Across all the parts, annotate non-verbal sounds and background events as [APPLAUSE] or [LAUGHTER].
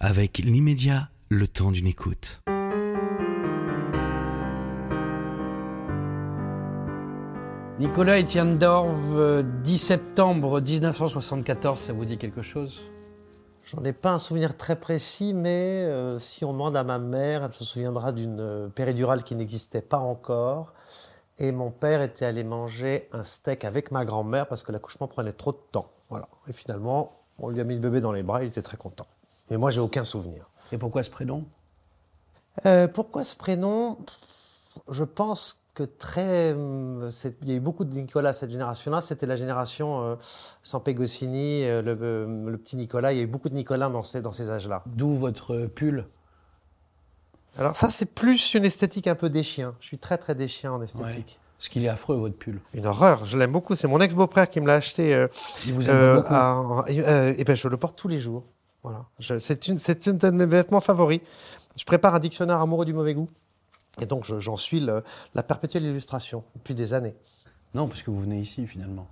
avec l'immédiat, le temps d'une écoute. Nicolas Etienne Dorve, 10 septembre 1974, ça vous dit quelque chose? J'en ai pas un souvenir très précis, mais euh, si on demande à ma mère, elle se souviendra d'une euh, péridurale qui n'existait pas encore. Et mon père était allé manger un steak avec ma grand-mère parce que l'accouchement prenait trop de temps. Voilà. Et finalement, on lui a mis le bébé dans les bras, il était très content. Mais moi, j'ai aucun souvenir. Et pourquoi ce prénom? Euh, pourquoi ce prénom? Je pense que très. c'est- Il y a eu beaucoup de Nicolas cette génération-là. C'était la génération euh, Goscinny, euh, le, euh, le petit Nicolas. Il y a eu beaucoup de Nicolas dans ces, dans ces âges-là. D'où votre pull? Alors, ça, c'est plus une esthétique un peu des chiens. Je suis très, très des chiens en esthétique. Parce qu'il est affreux, votre pull. Une horreur, je l'aime beaucoup. C'est mon ex-beau-frère qui me l'a acheté. euh, Il vous aime euh, beaucoup. à- euh, et ben, je le porte tous les jours. Voilà. C'est une, c'est une de mes vêtements favoris. Je prépare un dictionnaire amoureux du mauvais goût. Et donc, je- j'en suis le- la perpétuelle illustration depuis des années. Non, parce que vous venez ici, finalement.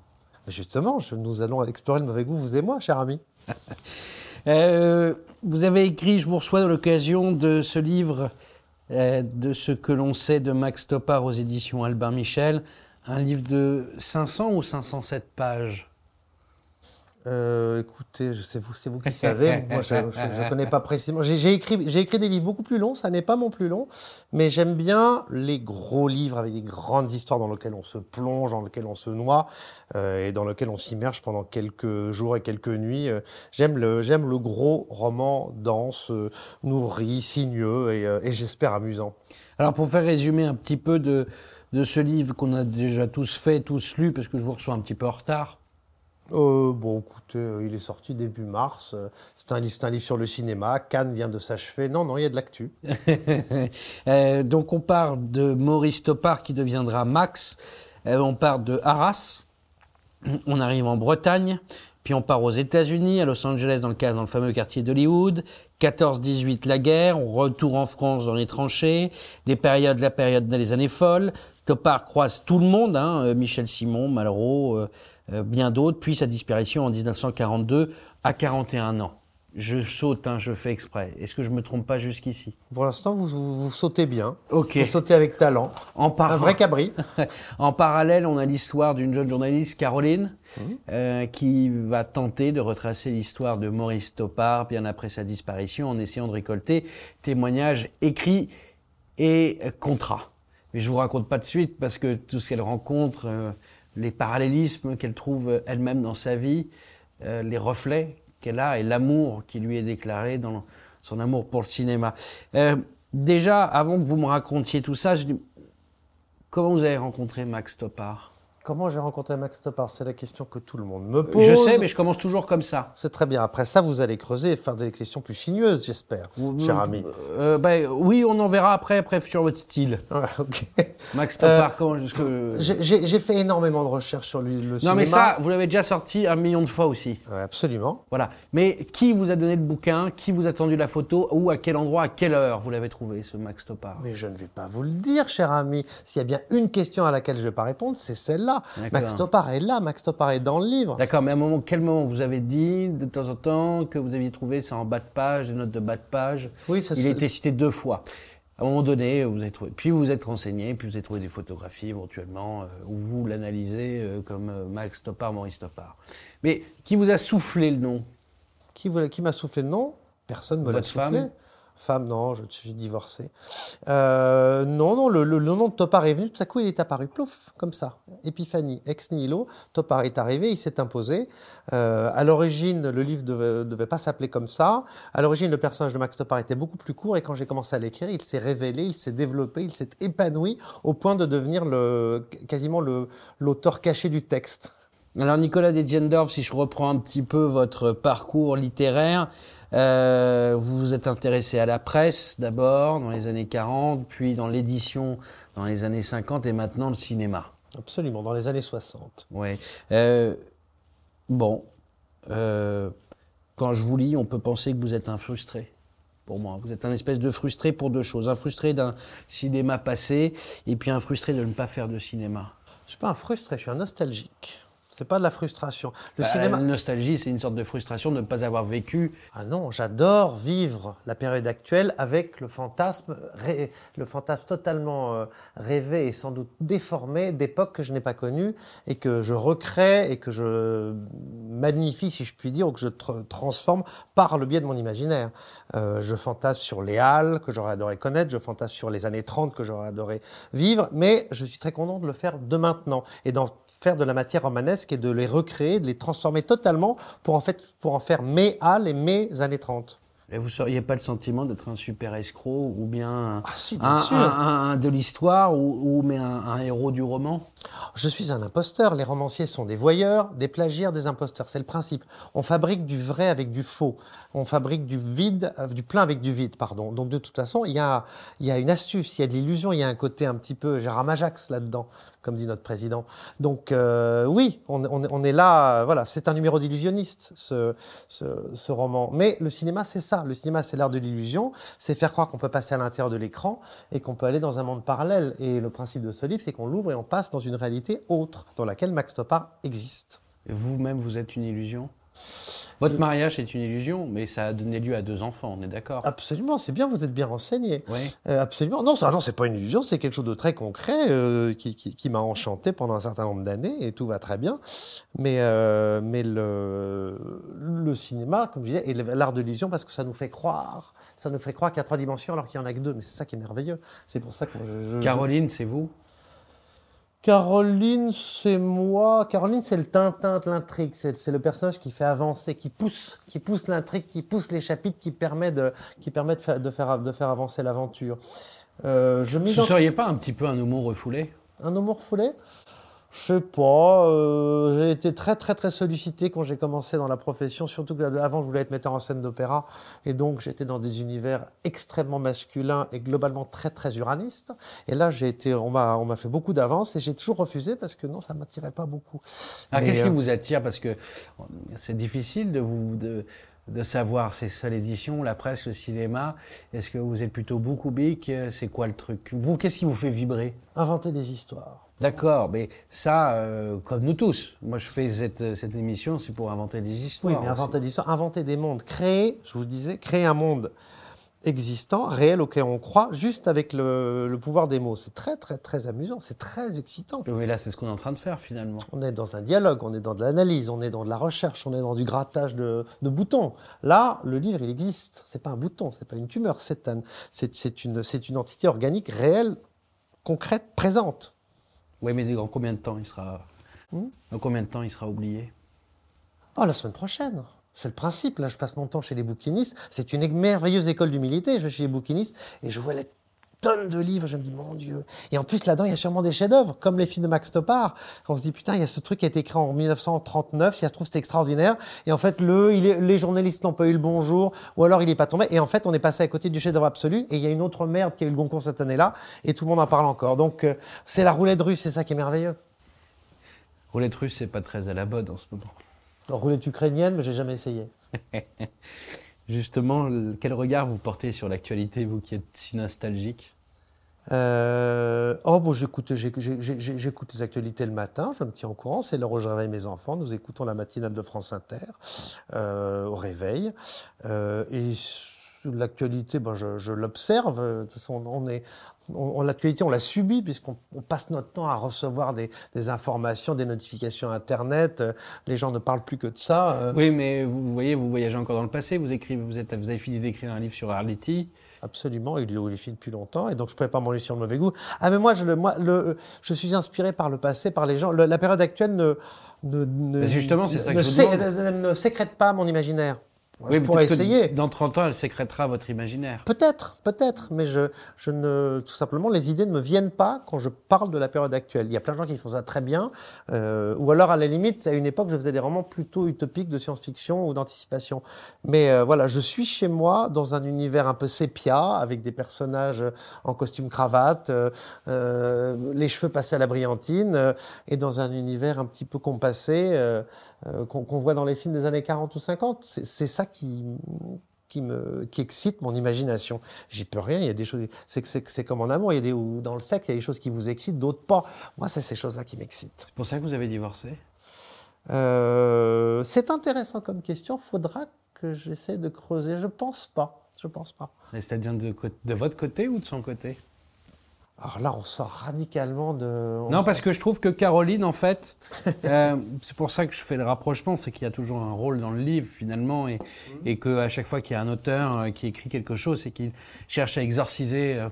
Justement, je- nous allons explorer le mauvais goût, vous et moi, cher ami. [LAUGHS] Euh, vous avez écrit, je vous reçois dans l'occasion de ce livre, euh, de ce que l'on sait de Max Topard aux éditions Albin Michel, un livre de 500 ou 507 pages? Euh, écoutez, je- c'est vous, c'est vous qui savez. Moi, je ne [LAUGHS] connais pas précisément. J'ai écrit, écrit des livres beaucoup plus longs. Ça n'est pas mon plus long, mais j'aime bien les gros livres avec des grandes histoires dans lesquelles on se plonge, dans lesquelles on se noie euh, et dans lesquelles on s'immerge pendant quelques jours et quelques nuits. Euh, J'aime le, j'aime le gros roman dense, euh, nourri, sinueux et, euh, et j'espère amusant. Alors pour faire résumer un petit peu de, de ce livre qu'on a déjà tous fait, tous lu, parce que je vous reçois un petit peu en retard. Euh, bon, écoutez, euh, il est sorti début mars. Euh, C'est un, un livre sur le cinéma. Cannes vient de s'achever. Non, non, il y a de l'actu. [LAUGHS] Euh, donc on part de Maurice Topard qui deviendra Max. On part de Arras. On arrive en Bretagne. Puis on part aux États-Unis, à Los Angeles, dans le, dans le fameux quartier d'Hollywood. 14-18, la guerre. On retourne en France dans les tranchées. Les périodes, la période des années folles. Topard croise tout le monde, hein, Michel Simon, Malraux, bien d'autres. Puis sa disparition en 1942 à 41 ans. Je saute, hein, je fais exprès. Est-ce que je me trompe pas jusqu'ici? Pour l'instant, vous, vous, vous sautez bien. Ok. Vous sautez avec talent. En, par- Un vrai cabri. [LAUGHS] en parallèle, on a l'histoire d'une jeune journaliste, Caroline, euh, qui va tenter de retracer l'histoire de Maurice Topard bien après sa disparition en essayant de récolter témoignages écrits et euh, contrats. Mais je vous raconte pas de suite parce que tout ce qu'elle rencontre, euh, les parallélismes qu'elle trouve elle-même dans sa vie, euh, les reflets qu'elle a et l'amour qui lui est déclaré dans son amour pour le cinéma. Euh, déjà, avant que vous me racontiez tout ça, je dis, Comment vous avez rencontré Max Topard? Comment j'ai rencontré Max Topard C'est la question que tout le monde me pose. Je sais, mais je commence toujours comme ça. C'est très bien. Après ça, vous allez creuser et faire des questions plus sinueuses, j'espère, cher ami. Euh, ben, oui, on en verra après, après sur votre style. Ouais. Max Topard, comment est-ce que... J'ai- fait énormément de recherches sur lui, le cinéma. Non, mais ça, vous l'avez déjà sorti un million de fois aussi. Ouais, absolument. Voilà. Mais qui vous a donné le bouquin? Qui vous a tendu la photo? Ou à quel endroit, à quelle heure vous l'avez trouvé, ce Max Topard Mais je ne vais pas vous le dire, cher ami. S'il y a bien une question à laquelle je ne vais pas répondre, c'est celle-là. Max Topard est là, Max Topard est dans le livre. D'accord, mais à un moment, quel moment vous avez dit de temps en temps que vous aviez trouvé ça en bas de page, des notes de bas de page Oui, ça, Il a été cité deux fois. À un moment donné, vous avez trouvé. Puis vous vous êtes renseigné, puis vous avez trouvé des photographies éventuellement, euh, où vous l'analysez euh, comme euh, Max Topard, Maurice Topard. Mais qui vous a soufflé le nom? Qui, vous- qui m'a soufflé le nom? Personne ne me l'a soufflé. femme? Femme, non, je suis divorcé. Euh, non, non, le, nom de Topard est venu, tout à coup il est apparu, plouf, comme ça. Épiphanie, ex nihilo. Topard est arrivé, il s'est imposé. Euh, à l'origine, le livre ne devait, pas s'appeler comme ça. À l'origine, le personnage de Max Topard était beaucoup plus court et quand j'ai commencé à l'écrire, il s'est révélé, il s'est développé, il s'est épanoui au point de devenir quasiment l'auteur caché du texte. Alors Nicolas Dediendorf, si je reprends un petit peu votre parcours littéraire, euh, vous vous êtes intéressé à la presse d'abord dans les années 40, puis dans l'édition dans les années 50 et maintenant le cinéma. Absolument, dans les années 60. Ouais. Euh, bon, euh, quand je vous lis, on peut penser que vous êtes un frustré. Pour moi, vous êtes un espèce de frustré pour deux choses. Un frustré d'un cinéma passé et puis un frustré de ne pas faire de cinéma. Je suis pas un frustré, je suis un nostalgique. C'est pas de la frustration. Le bah, cinéma. La nostalgie, c'est une sorte de frustration de ne pas avoir vécu. Ah non, j'adore vivre la période actuelle avec le fantasme, le fantasme totalement euh, rêvé et sans doute déformé d'époques que je n'ai pas connues et que je recrée et que je magnifie, si je puis dire, ou que je transforme par le biais de mon imaginaire. Euh, je fantasme sur les Halles que j'aurais adoré connaître, je fantasme sur les années 30 que j'aurais adoré vivre, mais je suis très content de le faire de maintenant et d'en faire de la matière romanesque et de les recréer, de les transformer totalement pour en, fait, pour en faire mes Halles et mes années 30. Et vous n'auriez pas le sentiment d'être un super escroc ou bien, ah, un, de l'histoire ou, mais un, héros du roman? Je suis un imposteur. Les romanciers sont des voyeurs, des plagiaires, des imposteurs. C'est le principe. On fabrique du vrai avec du faux. On fabrique du vide, euh, du plein avec du vide, pardon. Donc de toute façon, il y a, il y a une astuce, il y a de l'illusion, il y a un côté un petit peu Gérard là-dedans, comme dit notre président. Donc euh, oui, on, on, est là. Voilà, c'est un numéro d'illusionniste ce, ce, ce roman. Mais le cinéma, c'est ça. Le cinéma, c'est l'art de l'illusion. C'est faire croire qu'on peut passer à l'intérieur de l'écran et qu'on peut aller dans un monde parallèle. Et le principe de ce livre, c'est qu'on l'ouvre et on passe dans une réalité autre, dans laquelle Max Topard existe. Vous-même, vous êtes une illusion? Votre mariage est une illusion, mais ça a donné lieu à deux enfants, on est d'accord Absolument, c'est bien, vous êtes bien renseigné. Oui. Euh, absolument. Non, ça, non, c'est pas une illusion, c'est quelque chose de très concret euh, qui, qui, m'a enchanté pendant un certain nombre d'années et tout va très bien. Mais, euh, mais le, le cinéma, comme je disais, et l'art de l'illusion, parce que ça nous fait croire. Ça nous fait croire qu'il y a trois dimensions alors qu'il y en a que deux. Mais c'est ça qui est merveilleux. C'est pour ça que je, Caroline, c'est vous? Caroline, c'est moi. Caroline, c'est le Tintin de l'intrigue. C'est le personnage qui fait avancer, qui pousse, qui pousse l'intrigue, qui pousse les chapitres, qui permet de, qui permet de, faire, de, faire, de faire avancer l'aventure. Euh, je ne seriez pas un petit peu un humour refoulé? Un humour refoulé? Je sais pas. Euh, j'ai été très très très sollicité quand j'ai commencé dans la profession, surtout que avant je voulais être metteur en scène d'opéra, et donc j'étais dans des univers extrêmement masculins et globalement très très uranistes. Et là j'ai été, on m'a on m'a fait beaucoup d'avance et j'ai toujours refusé parce que non, ça m'attirait pas beaucoup. Alors qu'est-ce qui euh, vous attire? Parce que c'est difficile de vous de de savoir, c'est ça l'édition, la presse, le cinéma. Est-ce que vous êtes plutôt beaucoup big C'est quoi le truc? Vous, qu'est-ce qui vous fait vibrer? Inventer des histoires. D'accord, mais ça, euh, comme nous tous. Moi, je fais cette, cette émission, c'est pour inventer des histoires. Oui, mais inventer des histoires, inventer des mondes, créer, je vous disais, créer un monde existant, réel, auquel on croit, juste avec le, le pouvoir des mots. C'est très, très, très amusant, c'est très excitant. Mais là, c'est ce qu'on est en train de faire, finalement. On est dans un dialogue, on est dans de l'analyse, on est dans de la recherche, on est dans du grattage de, de boutons. Là, le livre, il existe. C'est pas un bouton, c'est pas une tumeur, c'est un, c'est une, c'est une entité organique réelle, concrète, présente. Oui, mais dans combien de temps il sera, hmm dans combien de temps il sera oublié? Oh, la semaine prochaine. C'est le principe. Là, je passe mon temps chez les bouquinistes. C'est une merveilleuse école d'humilité. Je vais chez les bouquinistes et je vois les tonnes de livres. Je me dis, mon Dieu. Et en plus, là-dedans, il y a sûrement des chefs-d'œuvre, comme les films de Max Topard. On se dit, putain, il y a ce truc qui a été écrit en 1939. Si ça se trouve, c'est extraordinaire. Et en fait, le, il est, les journalistes n'ont pas eu le bonjour, ou alors il n'est pas tombé. Et en fait, on est passé à côté du chef-d'œuvre absolu. Et il y a une autre merde qui a eu le Goncourt cette année-là. Et tout le monde en parle encore. Donc, euh, c'est la roulette russe. C'est ça qui est merveilleux. Roulette russe, c'est pas très à la mode en ce moment. roulette ukrainienne, mais j'ai jamais essayé. [LAUGHS] Justement, quel regard vous portez sur l'actualité, vous qui êtes si nostalgique? Euh, oh, bon, j'écoute, j'écoute les actualités le matin, je me tiens au courant, c'est l'heure où je réveille mes enfants. Nous écoutons la matinale de France Inter euh, au réveil. Euh, l'actualité, ben, je, je l'observe. De toute façon, on est, on, l'actualité, on la subit puisqu'on passe notre temps à recevoir des, des, informations, des notifications Internet. Les gens ne parlent plus que de ça. Oui, mais vous voyez, vous voyagez encore dans le passé. Vous écrivez, vous, êtes, vous avez fini d'écrire un livre sur Arletty. Absolument, il est films depuis longtemps, et donc je pourrais pas m'en sur le mauvais goût. Ah, mais moi, je, le, moi le, je suis inspiré par le passé, par les gens. la période actuelle ne, ne, ne, justement, ça que je ne sécrète pas mon imaginaire. Oui, je pourrais essayer. Dans 30 ans, elle sécrétera votre imaginaire. Peut-être, peut-être, mais je, je ne, tout simplement, les idées ne me viennent pas quand je parle de la période actuelle. Il y a plein de gens qui font ça très bien, euh, ou alors à la limite, à une époque, je faisais des romans plutôt utopiques de science-fiction ou d'anticipation. Mais euh, voilà, je suis chez moi dans un univers un peu sépia, avec des personnages en costume cravate, euh, euh les cheveux passés à la brillantine, euh, et dans un univers un petit peu compassé. Euh, qu'on voit dans les films des années 40 ou 50. C'est ça qui, qui me qui excite mon imagination. J'y peux rien. Il y a des choses. C'est comme en amour. Il y a des ou dans le sexe, il y a des choses qui vous excitent, d'autres pas. Moi, c'est ces choses-là qui m'excitent. C'est pour ça que vous avez divorcé? Euh, c'est intéressant comme question. Faudra que j'essaie de creuser. Je pense pas. Je pense pas. C'est-à-dire de, de votre côté ou de son côté? Alors là, on sort radicalement de. Non, parce que je trouve que Caroline, en fait, [LAUGHS] euh, c'est pour ça que je fais le rapprochement, c'est qu'il y a toujours un rôle dans le livre finalement, et, mhm. et qu'à chaque fois qu'il y a un auteur euh, qui écrit quelque chose, c'est qu'il cherche à exorciser euh,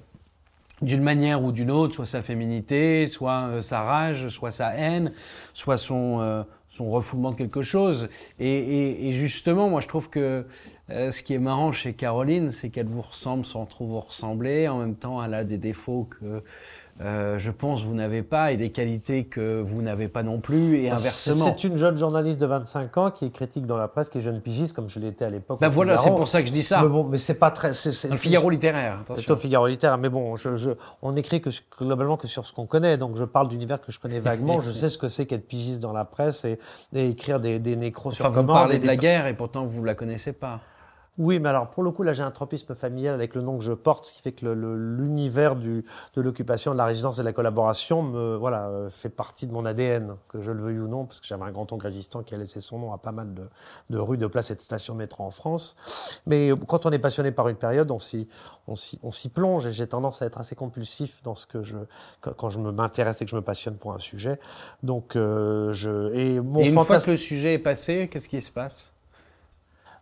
d'une manière ou d'une autre, soit sa féminité, soit sa rage, soit sa haine, soit son son refoulement de quelque chose. Et, justement, moi, je trouve que euh, ce qui est marrant chez Caroline, c'est qu'elle vous ressemble sans trop vous ressembler. En même temps, elle a des défauts que euh, je pense, vous n'avez pas et des qualités que vous n'avez pas non plus et inversement. C'est une jeune journaliste de 25 ans qui est critique dans la presse, qui est jeune pigiste comme je l'étais à l'époque. Ben voilà, c'est pour ça que je dis ça. Mais bon, mais c'est pas très. C'est le Figaro littéraire. C'est au Figaro littéraire, mais bon, je, on écrit que globalement que sur ce qu'on connaît, donc je parle d'univers que je connais vaguement. je [LAUGHS] sais ce que c'est qu'être pigiste dans la presse et, écrire des, des nécros enfin, sur vous parlez de la guerre et pourtant vous la connaissez pas. Oui, mais alors pour le coup, là j'ai un tropisme familial avec le nom que je porte, ce qui fait que l'univers de l'occupation, de la résidence et de la collaboration me, voilà, euh, fait partie de mon ADN, que je le veuille ou non, parce que j'avais un grand oncle résistant qui a laissé son nom à pas mal de, de rues, de places et de stations métro en France. Mais euh, quand on est passionné par une période, on s'y on s'y plonge et j'ai tendance à être assez compulsif dans ce que je quand je m'intéresse et que je me passionne pour un sujet. Donc euh, je et mon et une fois que le sujet est passé, qu'est-ce qui se passe?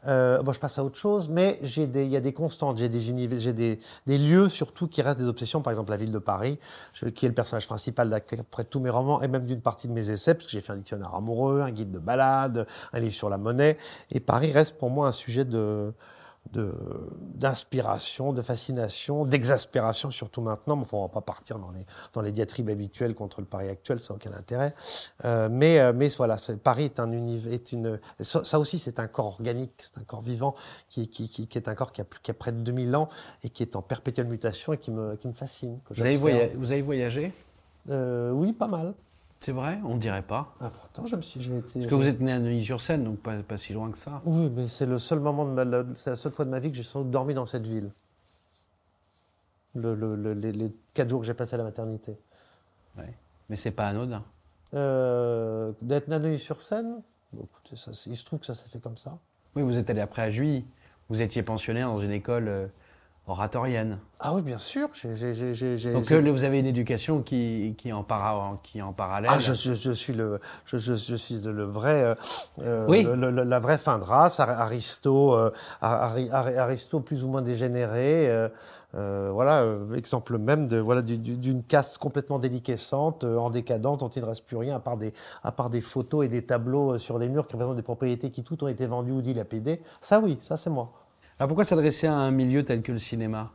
Euh, bon, je passe à autre chose, mais il y a des constantes, j'ai des univers, des, des, lieux surtout qui restent des obsessions. Par exemple, la ville de Paris, je, qui est le personnage principal d'après tous mes romans et même d'une partie de mes essais, parce que j'ai fait un dictionnaire amoureux, un guide de balade, un livre sur la monnaie. Et Paris reste pour moi un sujet de, d'inspiration, de, fascination, d'exaspération, surtout maintenant. Enfin, on va pas partir dans les, dans les diatribes habituelles contre le Paris actuel, ça n'a aucun intérêt. Euh, mais, euh, mais voilà, Paris est un univers, est une, ça aussi c'est un corps organique, c'est un corps vivant qui, qui, qui, qui, est un corps qui a, qui a près de 2000 ans et qui est en perpétuelle mutation et qui me, qui me fascine. vous, avez voyagé, vous avez voyagé? Euh, Oui, pas mal. C'est vrai? On dirait pas. Ah, pourtant, je me suis. J'ai été, Parce que vous êtes né à Neuilly-sur-Seine, donc pas, pas, si loin que ça. Oui, mais c'est le seul moment de ma, c'est la seule fois de ma vie que j'ai sans doute dormi dans cette ville. Le, le, les, quatre jours que j'ai passé à la maternité. Oui. Mais c'est pas anodin. Euh, D'être né à Neuilly-sur-Seine, il se trouve que ça s'est fait comme ça. Oui, vous êtes allé après à Juilly. Vous étiez pensionnaire dans une école. Oratorienne. Ah oui, bien sûr. Donc euh, vous avez une éducation qui, qui, en, para, qui en parallèle. Ah, je, je, suis le, je, je suis le vrai, euh, le, la vraie fin de race. Aristo, euh, Aristo plus ou moins dégénéré. Euh, voilà, exemple même de voilà d'une caste complètement déliquescente, en décadence, dont il ne reste plus rien à part des à part des photos et des tableaux sur les murs qui représentent des propriétés qui toutes ont été vendues ou dilapidées. Ça oui, ça c'est moi. Alors pourquoi s'adresser à un milieu tel que le cinéma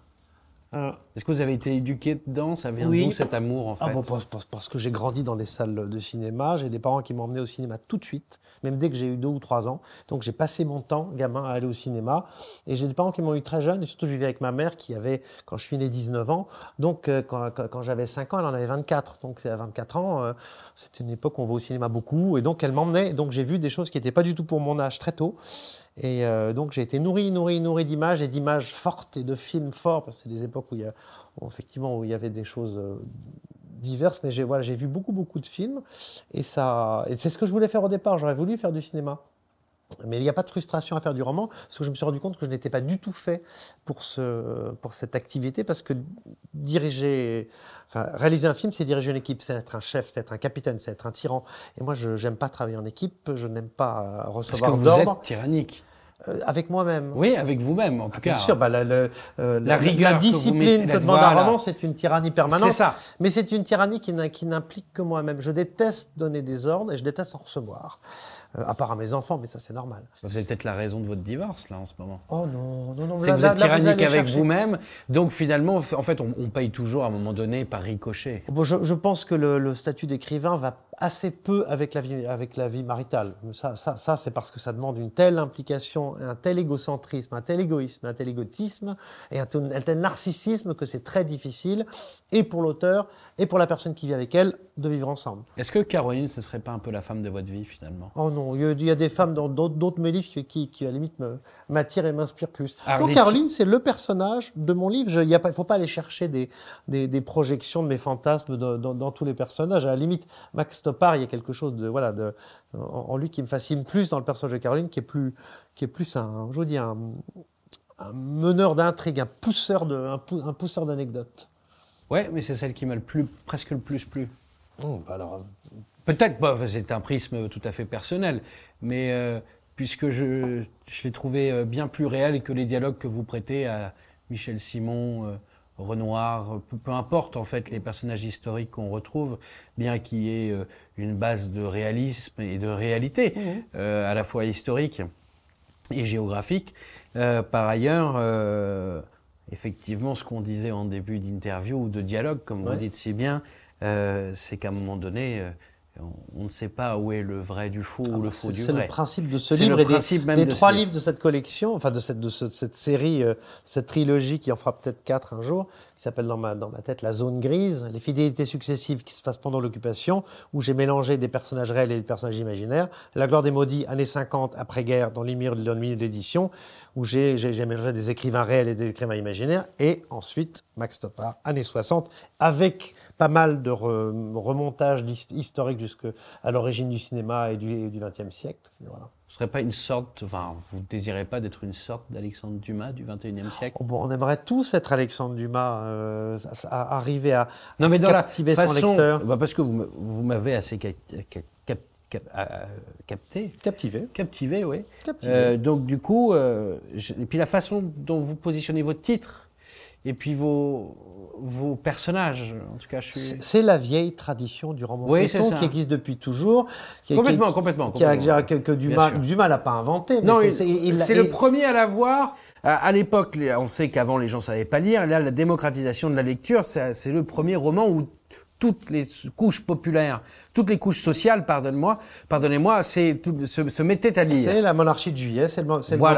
euh, Est-ce que vous avez été éduqué dedans Ça vient d'où cet amour en ah, fait bon, parce, que j'ai grandi dans des salles de cinéma. J'ai des parents qui m'ont emmené au cinéma tout de suite, même dès que j'ai eu deux ou trois ans. Donc j'ai passé mon temps, gamin, à aller au cinéma. Et j'ai des parents qui m'ont eu très jeune. Et surtout, je vivais avec ma mère qui avait, quand je suis né, 19 ans. Donc euh, quand, j'avais 5 ans, elle en avait 24. Donc à 24 ans, euh, c'était une époque où on va au cinéma beaucoup. Et donc elle m'emmenait. Donc j'ai vu des choses qui n'étaient pas du tout pour mon âge très tôt. Et euh, donc j'ai été nourri, nourri, nourri d'images et d'images fortes et de films forts, parce que c'est des époques où il y a, effectivement, où il y avait des choses euh, diverses, mais j'ai voilà, j'ai vu beaucoup, beaucoup de films, et, ça, et c'est ce que je voulais faire au départ, j'aurais voulu faire du cinéma. Mais il n'y a pas de frustration à faire du roman, parce que je me suis rendu compte que je n'étais pas du tout fait pour, ce, pour cette activité, parce que diriger, enfin, réaliser un film, c'est diriger une équipe, c'est être un chef, c'est être un capitaine, c'est être un tyran. Et moi, je n'aime pas travailler en équipe, je n'aime pas recevoir d'ordre. Vous êtes tyrannique. Euh, avec moi-même. Oui, avec vous-même, en tout ah, cas. Bien sûr, bah, la, euh, la, rigueur, la discipline que, demande un roman, c'est une tyrannie permanente. C'est ça. Mais c'est une tyrannie qui n'implique que moi-même. Je déteste donner des ordres et je déteste en recevoir. Euh, à part à mes enfants, mais ça c'est normal. Vous avez peut-être la raison de votre divorce là en ce moment. Oh non, non, non. C'est que vous êtes tyrannique avec vous-même, donc finalement, en fait, on, paye toujours à un moment donné par ricochet. Bon, je, je pense que le, le statut d'écrivain va assez peu avec la vie, avec la vie maritale. Ça, ça, ça c'est parce que ça demande une telle implication, un tel égocentrisme, un tel égoïsme, un tel égotisme et un tel, un tel narcissisme que c'est très difficile, et pour l'auteur, et pour la personne qui vit avec elle, de vivre ensemble. Est-ce que Caroline, ce serait pas un peu la femme de votre vie finalement? Oh non. Il y a, des femmes dans d'autres mes livres qui, qui, qui, à la limite, m'attirent et m'inspirent plus. Arlette- Donc, Caroline, c'est le personnage de mon livre. Il ne faut pas aller chercher des, des, des projections de mes fantasmes dans, dans- dans tous les personnages. À la limite, Max Stoppard, il y a quelque chose de, voilà, de, en, en lui qui me fascine plus dans le personnage de Caroline, qui est plus, qui est plus un, je vous dis, un, un meneur d'intrigue, un pousseur de, un, pou- un pousseur d'anecdotes. Ouais, mais c'est celle qui m'a le plus, presque le plus plu. Hum, bah alors, Peut-être, bah, c'est un prisme tout à fait personnel, mais euh, puisque je, je l'ai trouvé euh, bien plus réel que les dialogues que vous prêtez à Michel Simon, euh, Renoir, peu, importe en fait les personnages historiques qu'on retrouve, bien qu'il y ait euh, une base de réalisme et de réalité, euh, à la fois historique et géographique. Euh, par ailleurs, euh, effectivement, ce qu'on disait en début d'interview ou de dialogue, comme vous Ouais. dites si bien, euh, c'est qu'à un moment donné, euh, on, ne sait pas où est le vrai du faux ou le faux Ah, C'est du c'est vrai. le principe de ce C'est livre et des, principe même des de ce trois livre. livres de cette collection, enfin de cette, de ce- cette série, euh, cette trilogie qui en fera peut-être quatre un jour, qui s'appelle dans ma, dans ma tête La Zone Grise, les fidélités successives qui se passent pendant l'occupation, où j'ai mélangé des personnages réels et des personnages imaginaires. La gloire des maudits, années 50, après-guerre, dans de l'ennemi de l'édition, où j'ai j'ai- mélangé des écrivains réels et des écrivains imaginaires. Et ensuite, Max Stoppard, années 60, avec pas mal de re- remontages historiques jusqu'à l'origine du cinéma et du XXe siècle. Voilà. Ce serait pas une sorte, enfin, vous désirez pas d'être une sorte d'Alexandre Dumas du 21e siècle? Oh, bon, on aimerait tous être Alexandre Dumas, euh, à- à- arriver à Non, mais dans la captiver son lecteur. bah, parce que vous, vous m'avez assez cap- cap- cap- cap- euh, capté, captiver. captivé, oui. Captiver. Euh, donc du coup, euh, je- et puis la façon dont vous positionnez votre titre, et puis vos, vos personnages, en tout cas, je suis... C'est la vieille tradition du roman Oui, feuilleton qui existe depuis toujours. Qui, Complètement, qui- complètement, Qui a, que, que Dumas. Dumas l'a pas inventé. mais Non, c'est- le premier à l'avoir. À, à l'époque, on sait qu'avant les gens savaient pas lire. Là, la démocratisation de la lecture, c'est le premier roman où toutes les couches populaires, toutes les couches sociales, pardonne-moi, pardonnez-moi, c'est se, se mettaient à lire. C'est la monarchie de juillet, c'est le,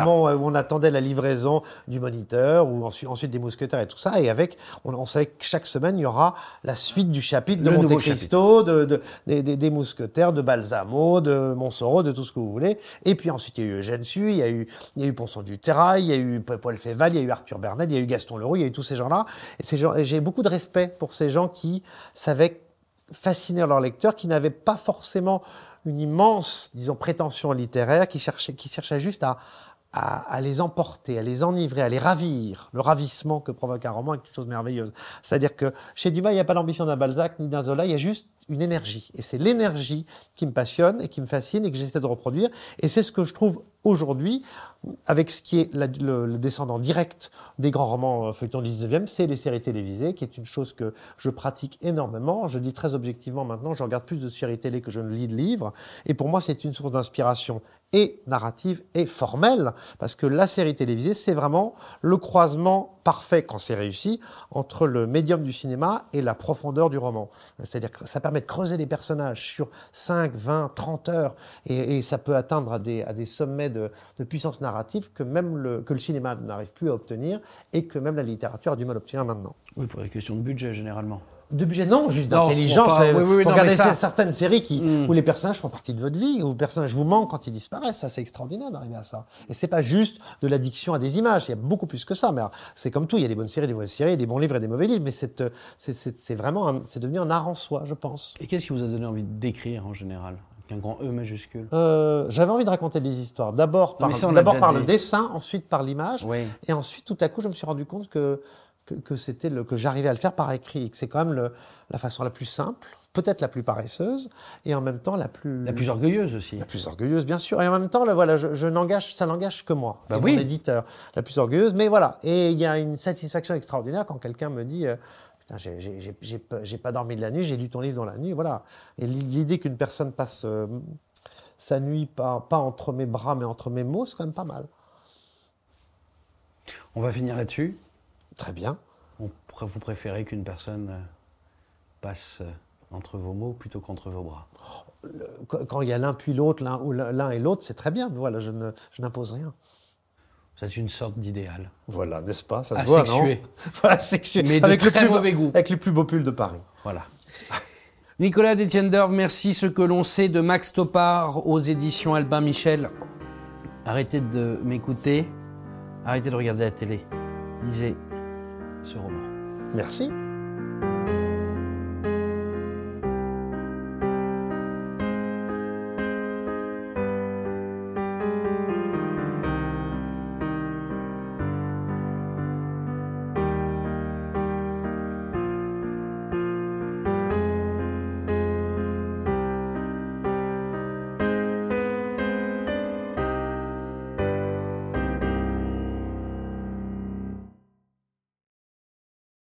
moment où on attendait la livraison du moniteur, ou ensuite, ensuite des mousquetaires et tout ça. Et avec, on, on savait que chaque semaine, il y aura la suite du chapitre de Monte Cristo, de, de- des, des- des mousquetaires, de Balsamo, de Montsoreau, de tout ce que vous voulez. Et puis ensuite, il y a eu Eugène Sue, il y a eu, il y a eu Ponson du Terrail, il y a eu Paul Féval, il y a eu Arthur Bernal, il y a eu Gaston Leroux, il y a eu tous ces gens-là. Et ces gens, et j'ai beaucoup de respect pour ces gens qui savaient fasciner leurs lecteurs, qui n'avaient pas forcément une immense, disons, prétention littéraire, qui cherchaient juste à, les emporter, à les enivrer, à les ravir. Le ravissement que provoque un roman est une chose merveilleuse. C'est-à-dire que chez Dumas, il n'y a pas l'ambition d'un Balzac ni d'un Zola, il y a juste une énergie. Et c'est l'énergie qui me passionne et qui me fascine et que j'essaie de reproduire. Et c'est ce que je trouve aujourd'hui, avec ce qui est le, descendant direct des grands romans euh, feuilletons du 19e, c'est les séries télévisées, qui est une chose que je pratique énormément. Je dis très objectivement maintenant, je regarde plus de séries télé que je ne lis de livres. Et pour moi, c'est une source d'inspiration et narrative et formelle, parce que la série télévisée, c'est vraiment le croisement parfait, quand c'est réussi, entre le médium du cinéma et la profondeur du roman. C'est-à-dire que ça permet de creuser les personnages sur 5, 20, 30 heures, et, ça peut atteindre à des sommets de, de puissance narrative que même le, que le cinéma n'arrive plus à obtenir, et que même la littérature a du mal à obtenir maintenant. Oui, pour les questions de budget, généralement. De budget, non, juste d'intelligence. enfin, oui, oui, regardez ça- certaines séries qui, Mm. où les personnages font partie de votre vie, où les personnages vous manquent quand ils disparaissent. Ça, c'est extraordinaire d'arriver à ça. Et c'est pas juste de l'addiction à des images. Il y a beaucoup plus que ça. Mais c'est comme tout. Il y a des bonnes séries, des mauvaises séries, des bons livres et des mauvais livres. Mais c'est, euh, c'est, vraiment, c'est devenu un art en soi, je pense. Et qu'est-ce qui vous a donné envie d'écrire en général? Un grand E majuscule Euh, j'avais envie de raconter des histoires. D'abord par, ça, dit. le dessin, ensuite par l'image. Oui. Et ensuite, tout à coup, je me suis rendu compte que, que, que c'était le, que j'arrivais à le faire par écrit, et que c'est quand même le, la façon la plus simple, peut-être la plus paresseuse, et en même temps la plus, La plus orgueilleuse aussi. la plus orgueilleuse, bien sûr. Et en même temps, là, voilà, je, je n'engage, ça n'engage que moi, Bah et oui. mon éditeur, la plus orgueilleuse. Mais voilà, et il y a une satisfaction extraordinaire quand quelqu'un me dit. euh, j'ai- pas- dormi de la nuit, j'ai lu ton livre dans la nuit, voilà. Et l'idée qu'une personne passe euh, sa nuit pas, pas entre mes bras, mais entre mes mots, c'est quand même pas mal. On va finir là-dessus. Très bien. On Vous préférez qu'une personne euh, passe euh, entre vos mots plutôt qu'entre vos bras quand il y a l'un puis l'autre, l'un et l'autre, c'est très bien. Voilà, je n'impose rien. C'est une sorte d'idéal. Voilà, n'est-ce pas? Ça se [LAUGHS] Voilà, sexué. Mais de avec le plus, mauvais goût. Avec les plus beaux pulls de Paris. Voilà. [LAUGHS] Nicolas Détienne merci. Ce que l'on sait de Max Topard aux éditions Albin Michel. Arrêtez de m'écouter. Arrêtez de regarder la télé. Lisez ce roman. Merci.